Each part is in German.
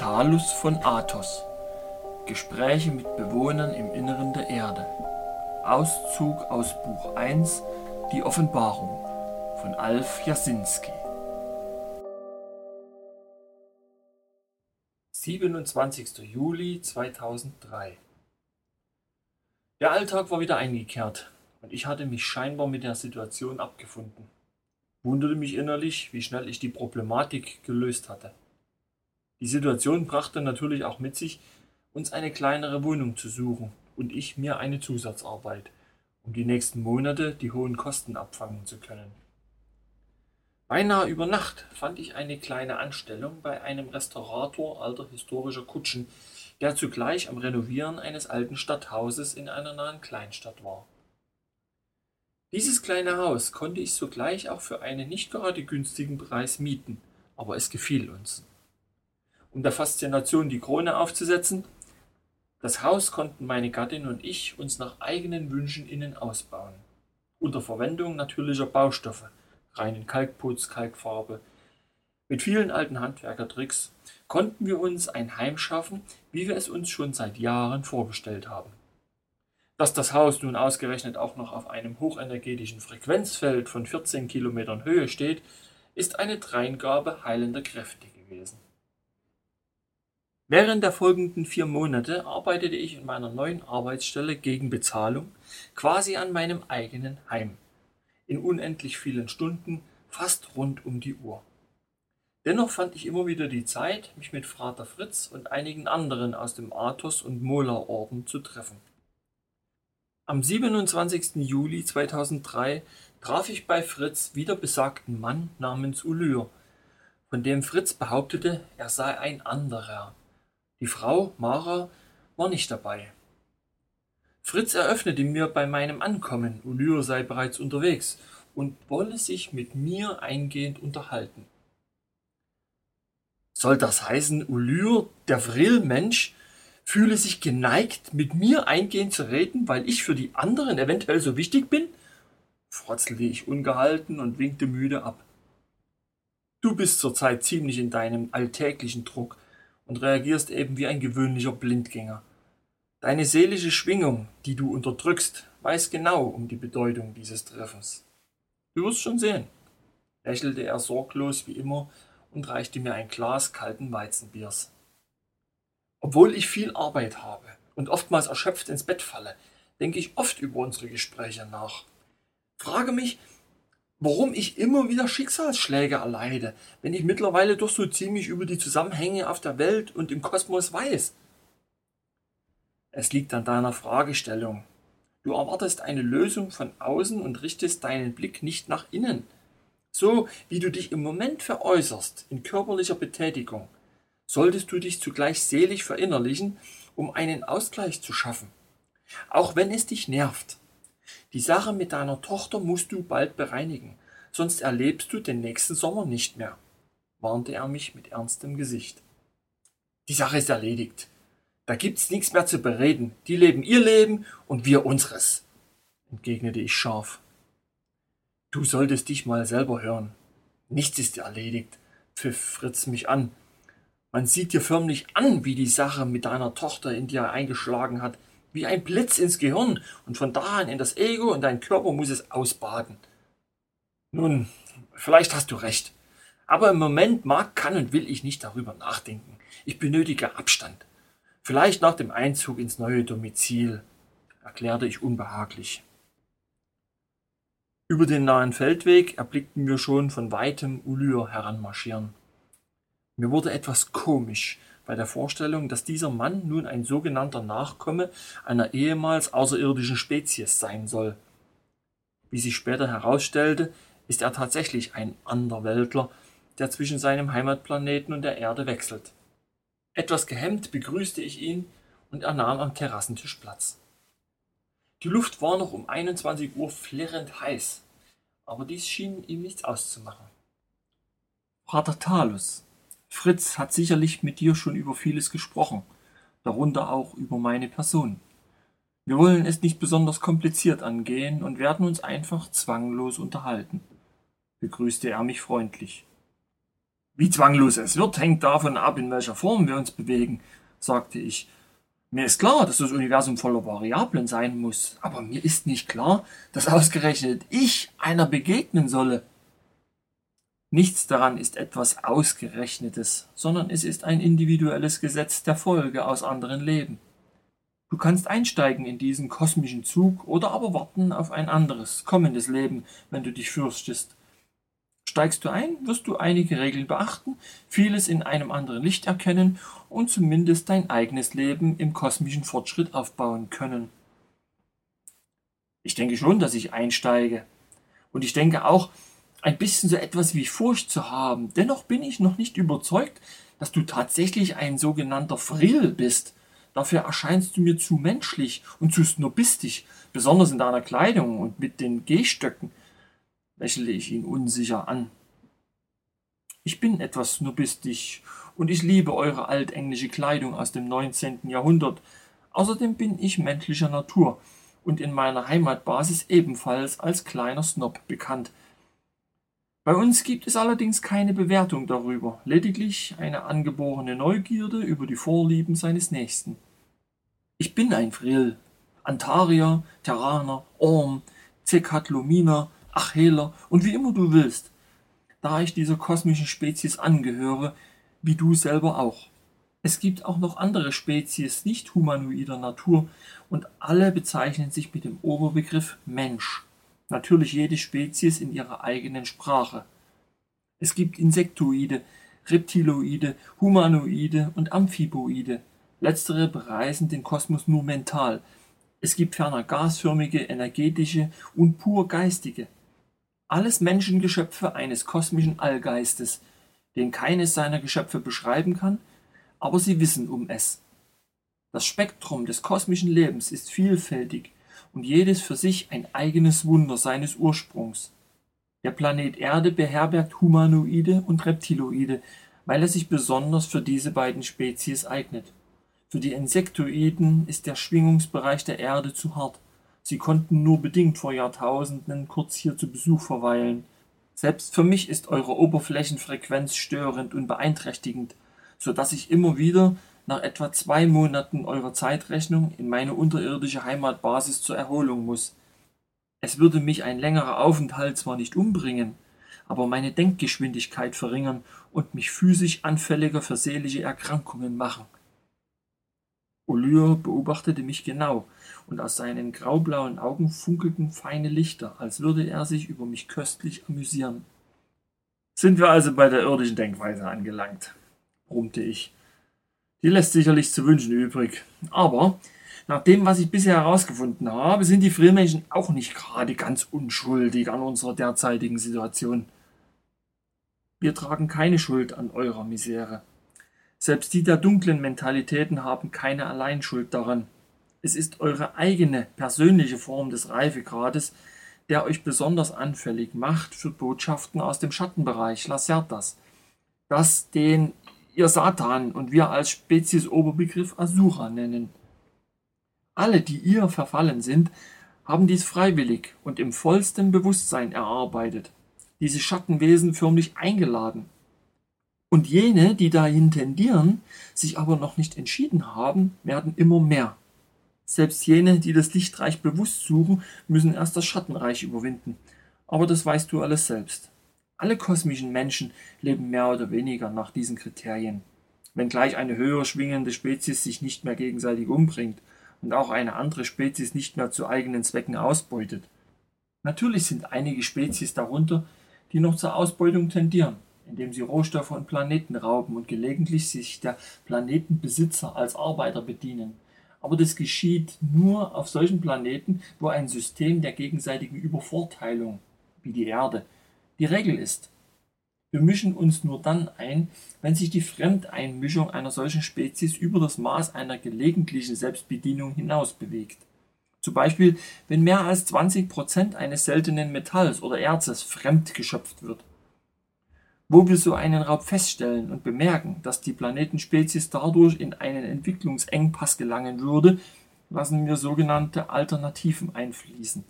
Talus von Athos Gespräche mit Bewohnern im Inneren der Erde Auszug aus Buch 1 Die Offenbarung von Alf Jasinski 27. Juli 2003 Der Alltag war wieder eingekehrt und ich hatte mich scheinbar mit der Situation abgefunden. Wunderte mich innerlich, wie schnell ich die Problematik gelöst hatte. Die Situation brachte natürlich auch mit sich, uns eine kleinere Wohnung zu suchen und ich mir eine Zusatzarbeit, um die nächsten Monate die hohen Kosten abfangen zu können. Beinahe über Nacht fand ich eine kleine Anstellung bei einem Restaurator alter historischer Kutschen, der zugleich am Renovieren eines alten Stadthauses in einer nahen Kleinstadt war. Dieses kleine Haus konnte ich sogleich auch für einen nicht gerade günstigen Preis mieten, aber es gefiel uns um der Faszination die Krone aufzusetzen. Das Haus konnten meine Gattin und ich uns nach eigenen Wünschen innen ausbauen. Unter Verwendung natürlicher Baustoffe, reinen Kalkputz, Kalkfarbe. Mit vielen alten Handwerkertricks konnten wir uns ein Heim schaffen, wie wir es uns schon seit Jahren vorgestellt haben. Dass das Haus nun ausgerechnet auch noch auf einem hochenergetischen Frequenzfeld von 14 Kilometern Höhe steht, ist eine Dreingabe heilender Kräfte gewesen. Während der folgenden vier Monate arbeitete ich in meiner neuen Arbeitsstelle gegen Bezahlung quasi an meinem eigenen Heim. In unendlich vielen Stunden, fast rund um die Uhr. Dennoch fand ich immer wieder die Zeit, mich mit Vater Fritz und einigen anderen aus dem Athos- und Mola-Orden zu treffen. Am 27. Juli 2003 traf ich bei Fritz wieder besagten Mann namens Ulyr, von dem Fritz behauptete, er sei ein anderer, die Frau, Mara, war nicht dabei. Fritz eröffnete mir bei meinem Ankommen, Ulyr sei bereits unterwegs und wolle sich mit mir eingehend unterhalten. Soll das heißen, Ulyr, der Vril-Mensch, fühle sich geneigt, mit mir eingehend zu reden, weil ich für die anderen eventuell so wichtig bin? frotzelte ich ungehalten und winkte müde ab. Du bist zurzeit ziemlich in deinem alltäglichen Druck, und reagierst eben wie ein gewöhnlicher Blindgänger. Deine seelische Schwingung, die du unterdrückst, weiß genau um die Bedeutung dieses Treffens. Du wirst schon sehen, lächelte er sorglos wie immer und reichte mir ein Glas kalten Weizenbiers. Obwohl ich viel Arbeit habe und oftmals erschöpft ins Bett falle, denke ich oft über unsere Gespräche nach. Frage mich, warum ich immer wieder Schicksalsschläge erleide, wenn ich mittlerweile doch so ziemlich über die Zusammenhänge auf der Welt und im Kosmos weiß. Es liegt an deiner Fragestellung. Du erwartest eine Lösung von außen und richtest deinen Blick nicht nach innen. So wie du dich im Moment veräußerst in körperlicher Betätigung, solltest du dich zugleich seelisch verinnerlichen, um einen Ausgleich zu schaffen. Auch wenn es dich nervt. Die Sache mit deiner Tochter musst du bald bereinigen, sonst erlebst du den nächsten Sommer nicht mehr, warnte er mich mit ernstem Gesicht. Die Sache ist erledigt. Da gibt's nichts mehr zu bereden. Die leben ihr Leben und wir unseres, entgegnete ich scharf. Du solltest dich mal selber hören. Nichts ist erledigt, pfiff Fritz mich an. Man sieht dir förmlich an, wie die Sache mit deiner Tochter in dir eingeschlagen hat wie ein Blitz ins Gehirn und von da an in das Ego und dein Körper muss es ausbaden. Nun, vielleicht hast du recht. Aber im Moment mag, kann und will ich nicht darüber nachdenken. Ich benötige Abstand. Vielleicht nach dem Einzug ins neue Domizil, erklärte ich unbehaglich. Über den nahen Feldweg erblickten wir schon von weitem Ulyr heranmarschieren. Mir wurde etwas komisch, bei der Vorstellung, dass dieser Mann nun ein sogenannter Nachkomme einer ehemals außerirdischen Spezies sein soll. Wie sich später herausstellte, ist er tatsächlich ein Anderweltler, der zwischen seinem Heimatplaneten und der Erde wechselt. Etwas gehemmt begrüßte ich ihn und er nahm am Terrassentisch Platz. Die Luft war noch um 21 Uhr flirrend heiß, aber dies schien ihm nichts auszumachen. Vater Talus, Fritz hat sicherlich mit dir schon über vieles gesprochen, darunter auch über meine Person. Wir wollen es nicht besonders kompliziert angehen und werden uns einfach zwanglos unterhalten, begrüßte er mich freundlich. Wie zwanglos es wird, hängt davon ab, in welcher Form wir uns bewegen, sagte ich. Mir ist klar, dass das Universum voller Variablen sein muss, aber mir ist nicht klar, dass ausgerechnet ich einer begegnen solle. Nichts daran ist etwas Ausgerechnetes, sondern es ist ein individuelles Gesetz der Folge aus anderen Leben. Du kannst einsteigen in diesen kosmischen Zug oder aber warten auf ein anderes, kommendes Leben, wenn du dich fürchtest. Steigst du ein, wirst du einige Regeln beachten, vieles in einem anderen Licht erkennen und zumindest dein eigenes Leben im kosmischen Fortschritt aufbauen können. Ich denke schon, dass ich einsteige. Und ich denke auch, ein bisschen so etwas wie Furcht zu haben. Dennoch bin ich noch nicht überzeugt, dass du tatsächlich ein sogenannter Frill bist. Dafür erscheinst du mir zu menschlich und zu snobistisch, besonders in deiner Kleidung und mit den Gehstöcken, lächle ich ihn unsicher an. Ich bin etwas snobistisch und ich liebe eure altenglische Kleidung aus dem 19. Jahrhundert. Außerdem bin ich menschlicher Natur und in meiner Heimatbasis ebenfalls als kleiner Snob bekannt. Bei uns gibt es allerdings keine Bewertung darüber, lediglich eine angeborene Neugierde über die Vorlieben seines Nächsten. Ich bin ein Frill, Antarier, Terraner, Orm, Zekatlominer, Acheler und wie immer du willst, da ich dieser kosmischen Spezies angehöre, wie du selber auch. Es gibt auch noch andere Spezies nicht humanoider Natur und alle bezeichnen sich mit dem Oberbegriff Mensch natürlich jede Spezies in ihrer eigenen Sprache. Es gibt Insektoide, Reptiloide, Humanoide und Amphiboide. Letztere bereisen den Kosmos nur mental. Es gibt ferner gasförmige, energetische und pur geistige. Alles Menschengeschöpfe eines kosmischen Allgeistes, den keines seiner Geschöpfe beschreiben kann, aber sie wissen um es. Das Spektrum des kosmischen Lebens ist vielfältig und jedes für sich ein eigenes Wunder seines Ursprungs. Der Planet Erde beherbergt Humanoide und Reptiloide, weil er sich besonders für diese beiden Spezies eignet. Für die Insektoiden ist der Schwingungsbereich der Erde zu hart. Sie konnten nur bedingt vor Jahrtausenden kurz hier zu Besuch verweilen. Selbst für mich ist eure Oberflächenfrequenz störend und beeinträchtigend, so dass ich immer wieder nach etwa zwei Monaten eurer Zeitrechnung in meine unterirdische Heimatbasis zur Erholung muss. Es würde mich ein längerer Aufenthalt zwar nicht umbringen, aber meine Denkgeschwindigkeit verringern und mich physisch anfälliger für seelische Erkrankungen machen. Olyr beobachtete mich genau, und aus seinen graublauen Augen funkelten feine Lichter, als würde er sich über mich köstlich amüsieren. Sind wir also bei der irdischen Denkweise angelangt, brummte ich die lässt sicherlich zu wünschen übrig. Aber nach dem, was ich bisher herausgefunden habe, sind die Frillmenschen auch nicht gerade ganz unschuldig an unserer derzeitigen Situation. Wir tragen keine Schuld an eurer Misere. Selbst die der dunklen Mentalitäten haben keine Alleinschuld daran. Es ist eure eigene persönliche Form des Reifegrades, der euch besonders anfällig macht für Botschaften aus dem Schattenbereich Lacertas, das den ihr Satan und wir als Spezies Oberbegriff Asura nennen. Alle, die ihr verfallen sind, haben dies freiwillig und im vollsten Bewusstsein erarbeitet, diese Schattenwesen förmlich eingeladen. Und jene, die dahin tendieren, sich aber noch nicht entschieden haben, werden immer mehr. Selbst jene, die das Lichtreich bewusst suchen, müssen erst das Schattenreich überwinden. Aber das weißt du alles selbst. Alle kosmischen Menschen leben mehr oder weniger nach diesen Kriterien. Wenngleich eine höher schwingende Spezies sich nicht mehr gegenseitig umbringt und auch eine andere Spezies nicht mehr zu eigenen Zwecken ausbeutet. Natürlich sind einige Spezies darunter, die noch zur Ausbeutung tendieren, indem sie Rohstoffe und Planeten rauben und gelegentlich sich der Planetenbesitzer als Arbeiter bedienen. Aber das geschieht nur auf solchen Planeten, wo ein System der gegenseitigen Übervorteilung, wie die Erde, die Regel ist. Wir mischen uns nur dann ein, wenn sich die Fremdeinmischung einer solchen Spezies über das Maß einer gelegentlichen Selbstbedienung hinaus bewegt. Zum Beispiel, wenn mehr als 20 Prozent eines seltenen Metalls oder Erzes fremd geschöpft wird. Wo wir so einen Raub feststellen und bemerken, dass die Planetenspezies dadurch in einen Entwicklungsengpass gelangen würde, lassen wir sogenannte Alternativen einfließen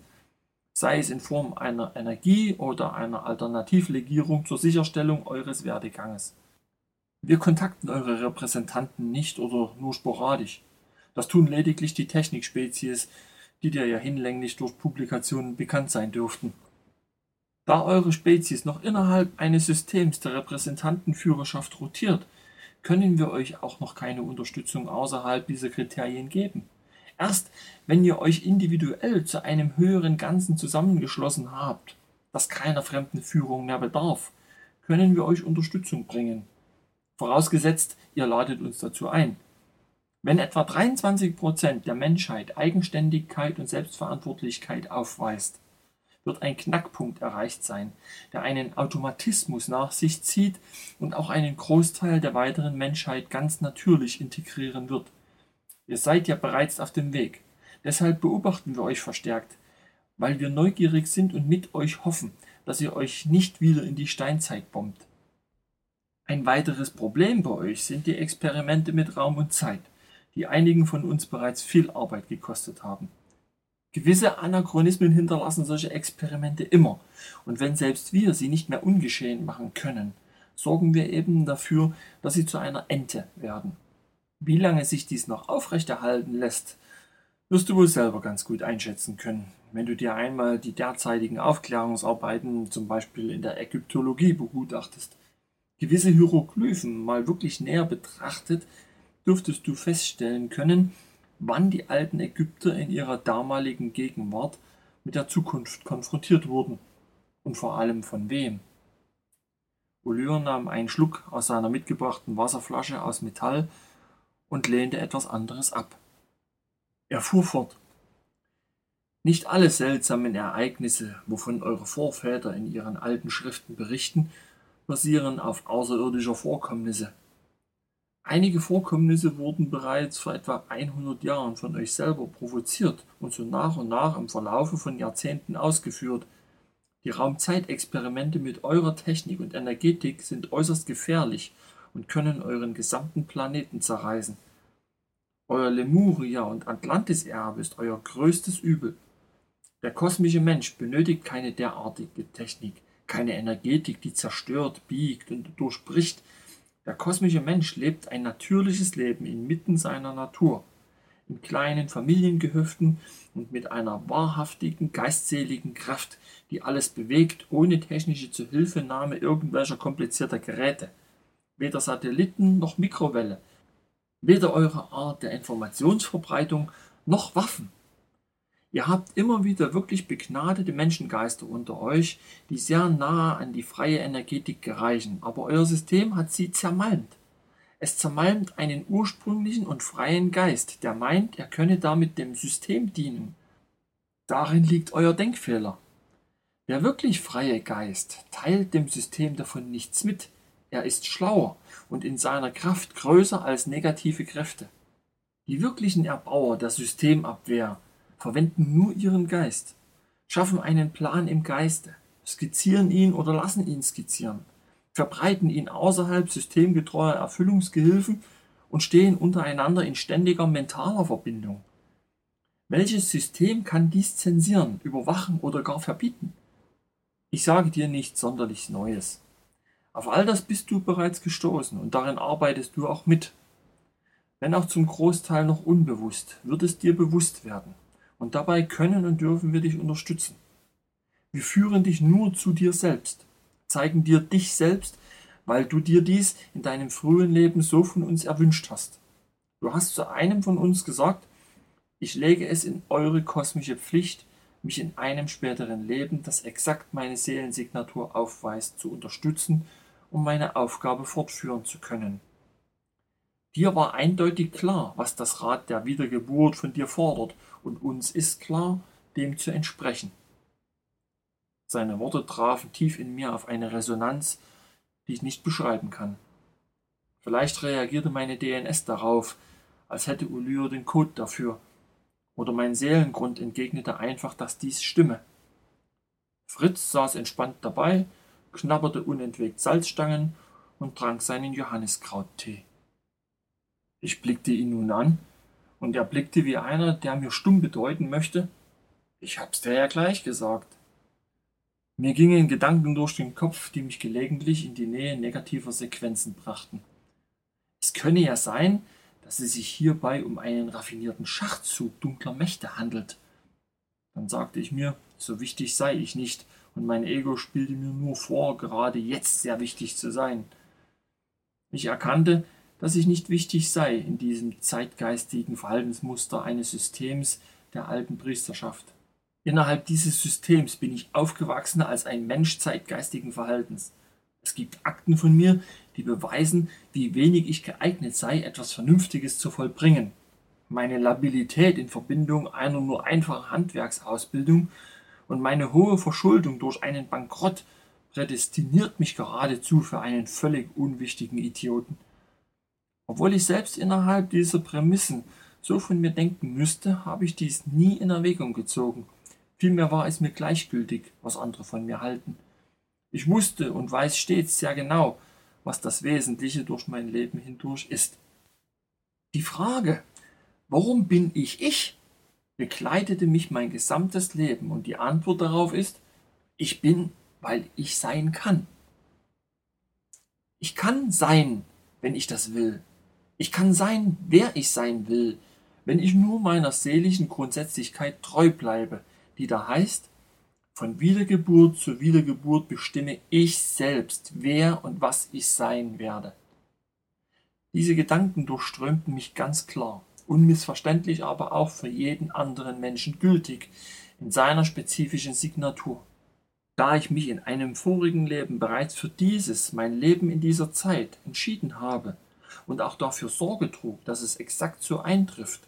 sei es in Form einer Energie- oder einer Alternativlegierung zur Sicherstellung eures Werdeganges. Wir kontakten eure Repräsentanten nicht oder nur sporadisch. Das tun lediglich die Technikspezies, die dir ja hinlänglich durch Publikationen bekannt sein dürften. Da eure Spezies noch innerhalb eines Systems der Repräsentantenführerschaft rotiert, können wir euch auch noch keine Unterstützung außerhalb dieser Kriterien geben. Erst wenn ihr euch individuell zu einem höheren Ganzen zusammengeschlossen habt, das keiner fremden Führung mehr bedarf, können wir euch Unterstützung bringen. Vorausgesetzt, ihr ladet uns dazu ein. Wenn etwa 23 Prozent der Menschheit Eigenständigkeit und Selbstverantwortlichkeit aufweist, wird ein Knackpunkt erreicht sein, der einen Automatismus nach sich zieht und auch einen Großteil der weiteren Menschheit ganz natürlich integrieren wird. Ihr seid ja bereits auf dem Weg. Deshalb beobachten wir euch verstärkt, weil wir neugierig sind und mit euch hoffen, dass ihr euch nicht wieder in die Steinzeit bombt. Ein weiteres Problem bei euch sind die Experimente mit Raum und Zeit, die einigen von uns bereits viel Arbeit gekostet haben. Gewisse Anachronismen hinterlassen solche Experimente immer, und wenn selbst wir sie nicht mehr ungeschehen machen können, sorgen wir eben dafür, dass sie zu einer Ente werden. Wie lange sich dies noch aufrechterhalten lässt, wirst du wohl selber ganz gut einschätzen können, wenn du dir einmal die derzeitigen Aufklärungsarbeiten, zum Beispiel in der Ägyptologie, begutachtest. Gewisse Hieroglyphen mal wirklich näher betrachtet, dürftest du feststellen können, wann die alten Ägypter in ihrer damaligen Gegenwart mit der Zukunft konfrontiert wurden und vor allem von wem. Olyr nahm einen Schluck aus seiner mitgebrachten Wasserflasche aus Metall und lehnte etwas anderes ab. Er fuhr fort. Nicht alle seltsamen Ereignisse, wovon eure Vorväter in ihren alten Schriften berichten, basieren auf außerirdischer Vorkommnisse. Einige Vorkommnisse wurden bereits vor etwa 100 Jahren von euch selber provoziert und so nach und nach im Verlaufe von Jahrzehnten ausgeführt. Die Raumzeitexperimente mit eurer Technik und Energetik sind äußerst gefährlich und können euren gesamten Planeten zerreißen. Euer Lemuria- und Atlantis-Erbe ist euer größtes Übel. Der kosmische Mensch benötigt keine derartige Technik, keine Energetik, die zerstört, biegt und durchbricht. Der kosmische Mensch lebt ein natürliches Leben inmitten seiner Natur, in kleinen Familiengehöften und mit einer wahrhaftigen, geistseligen Kraft, die alles bewegt, ohne technische Zuhilfenahme irgendwelcher komplizierter Geräte weder Satelliten noch Mikrowelle, weder eure Art der Informationsverbreitung noch Waffen. Ihr habt immer wieder wirklich begnadete Menschengeister unter euch, die sehr nahe an die freie Energetik gereichen, aber euer System hat sie zermalmt. Es zermalmt einen ursprünglichen und freien Geist, der meint, er könne damit dem System dienen. Darin liegt euer Denkfehler. Der wirklich freie Geist teilt dem System davon nichts mit, er ist schlauer und in seiner Kraft größer als negative Kräfte. Die wirklichen Erbauer der Systemabwehr verwenden nur ihren Geist, schaffen einen Plan im Geiste, skizzieren ihn oder lassen ihn skizzieren, verbreiten ihn außerhalb systemgetreuer Erfüllungsgehilfen und stehen untereinander in ständiger mentaler Verbindung. Welches System kann dies zensieren, überwachen oder gar verbieten? Ich sage dir nichts sonderlich Neues. Auf all das bist du bereits gestoßen und darin arbeitest du auch mit. Wenn auch zum Großteil noch unbewusst, wird es dir bewusst werden. Und dabei können und dürfen wir dich unterstützen. Wir führen dich nur zu dir selbst, zeigen dir dich selbst, weil du dir dies in deinem frühen Leben so von uns erwünscht hast. Du hast zu einem von uns gesagt, ich lege es in eure kosmische Pflicht, mich in einem späteren Leben, das exakt meine Seelensignatur aufweist, zu unterstützen um meine Aufgabe fortführen zu können. Dir war eindeutig klar, was das Rad der Wiedergeburt von dir fordert, und uns ist klar, dem zu entsprechen. Seine Worte trafen tief in mir auf eine Resonanz, die ich nicht beschreiben kann. Vielleicht reagierte meine DNS darauf, als hätte Ulyr den Code dafür, oder mein Seelengrund entgegnete einfach, dass dies stimme. Fritz saß entspannt dabei, knabberte unentwegt Salzstangen und trank seinen Johanniskrauttee. Ich blickte ihn nun an, und er blickte wie einer, der mir stumm bedeuten möchte, Ich hab's dir ja gleich gesagt. Mir gingen Gedanken durch den Kopf, die mich gelegentlich in die Nähe negativer Sequenzen brachten. Es könne ja sein, dass es sich hierbei um einen raffinierten Schachzug dunkler Mächte handelt. Dann sagte ich mir, so wichtig sei ich nicht, und mein Ego spielte mir nur vor, gerade jetzt sehr wichtig zu sein. Ich erkannte, dass ich nicht wichtig sei in diesem zeitgeistigen Verhaltensmuster eines Systems der alten Priesterschaft. Innerhalb dieses Systems bin ich aufgewachsen als ein Mensch zeitgeistigen Verhaltens. Es gibt Akten von mir, die beweisen, wie wenig ich geeignet sei, etwas Vernünftiges zu vollbringen. Meine Labilität in Verbindung einer nur einfachen Handwerksausbildung und meine hohe Verschuldung durch einen Bankrott prädestiniert mich geradezu für einen völlig unwichtigen Idioten. Obwohl ich selbst innerhalb dieser Prämissen so von mir denken müsste, habe ich dies nie in Erwägung gezogen. Vielmehr war es mir gleichgültig, was andere von mir halten. Ich wusste und weiß stets sehr genau, was das Wesentliche durch mein Leben hindurch ist. Die Frage, warum bin ich ich, begleitete mich mein gesamtes Leben und die Antwort darauf ist, ich bin, weil ich sein kann. Ich kann sein, wenn ich das will. Ich kann sein, wer ich sein will, wenn ich nur meiner seelischen Grundsätzlichkeit treu bleibe, die da heißt, von Wiedergeburt zu Wiedergeburt bestimme ich selbst, wer und was ich sein werde. Diese Gedanken durchströmten mich ganz klar, unmissverständlich aber auch für jeden anderen Menschen gültig, in seiner spezifischen Signatur. Da ich mich in einem vorigen Leben bereits für dieses, mein Leben in dieser Zeit, entschieden habe und auch dafür Sorge trug, dass es exakt so eintrifft,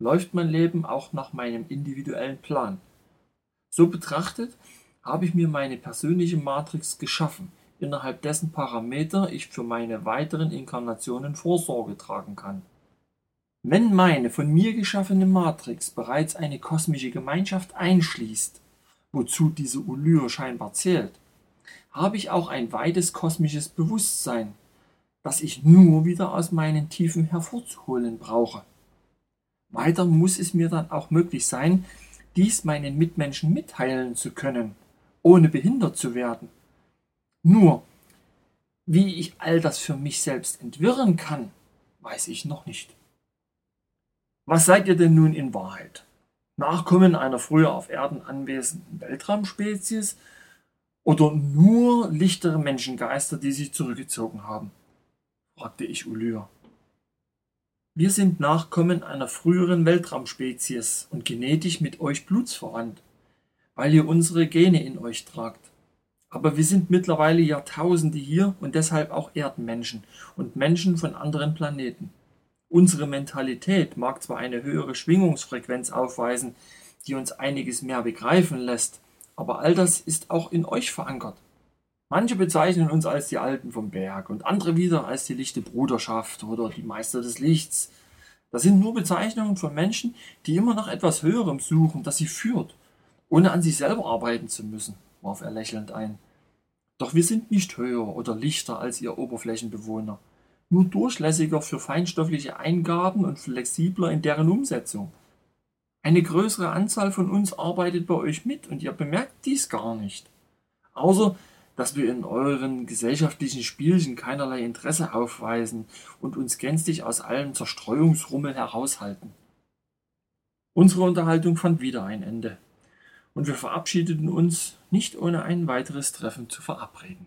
läuft mein Leben auch nach meinem individuellen Plan. So betrachtet habe ich mir meine persönliche Matrix geschaffen, innerhalb dessen Parameter ich für meine weiteren Inkarnationen Vorsorge tragen kann. Wenn meine von mir geschaffene Matrix bereits eine kosmische Gemeinschaft einschließt, wozu diese Ulyre scheinbar zählt, habe ich auch ein weites kosmisches Bewusstsein, das ich nur wieder aus meinen Tiefen hervorzuholen brauche. Weiter muss es mir dann auch möglich sein, dies meinen Mitmenschen mitteilen zu können, ohne behindert zu werden. Nur, wie ich all das für mich selbst entwirren kann, weiß ich noch nicht. Was seid ihr denn nun in Wahrheit? Nachkommen einer früher auf Erden anwesenden Weltraumspezies oder nur lichtere Menschengeister, die sich zurückgezogen haben? fragte ich Ulyr. Wir sind Nachkommen einer früheren Weltraumspezies und genetisch mit euch blutsverwandt, weil ihr unsere Gene in euch tragt. Aber wir sind mittlerweile Jahrtausende hier und deshalb auch Erdenmenschen und Menschen von anderen Planeten. Unsere Mentalität mag zwar eine höhere Schwingungsfrequenz aufweisen, die uns einiges mehr begreifen lässt, aber all das ist auch in euch verankert. Manche bezeichnen uns als die Alten vom Berg und andere wieder als die lichte Bruderschaft oder die Meister des Lichts. Das sind nur Bezeichnungen von Menschen, die immer nach etwas Höherem suchen, das sie führt, ohne an sich selber arbeiten zu müssen, warf er lächelnd ein. Doch wir sind nicht höher oder lichter als ihr Oberflächenbewohner, nur durchlässiger für feinstoffliche Eingaben und flexibler in deren Umsetzung. Eine größere Anzahl von uns arbeitet bei euch mit und ihr bemerkt dies gar nicht. Außer dass wir in euren gesellschaftlichen Spielchen keinerlei Interesse aufweisen und uns gänzlich aus allem Zerstreuungsrummel heraushalten. Unsere Unterhaltung fand wieder ein Ende, und wir verabschiedeten uns, nicht ohne ein weiteres Treffen zu verabreden.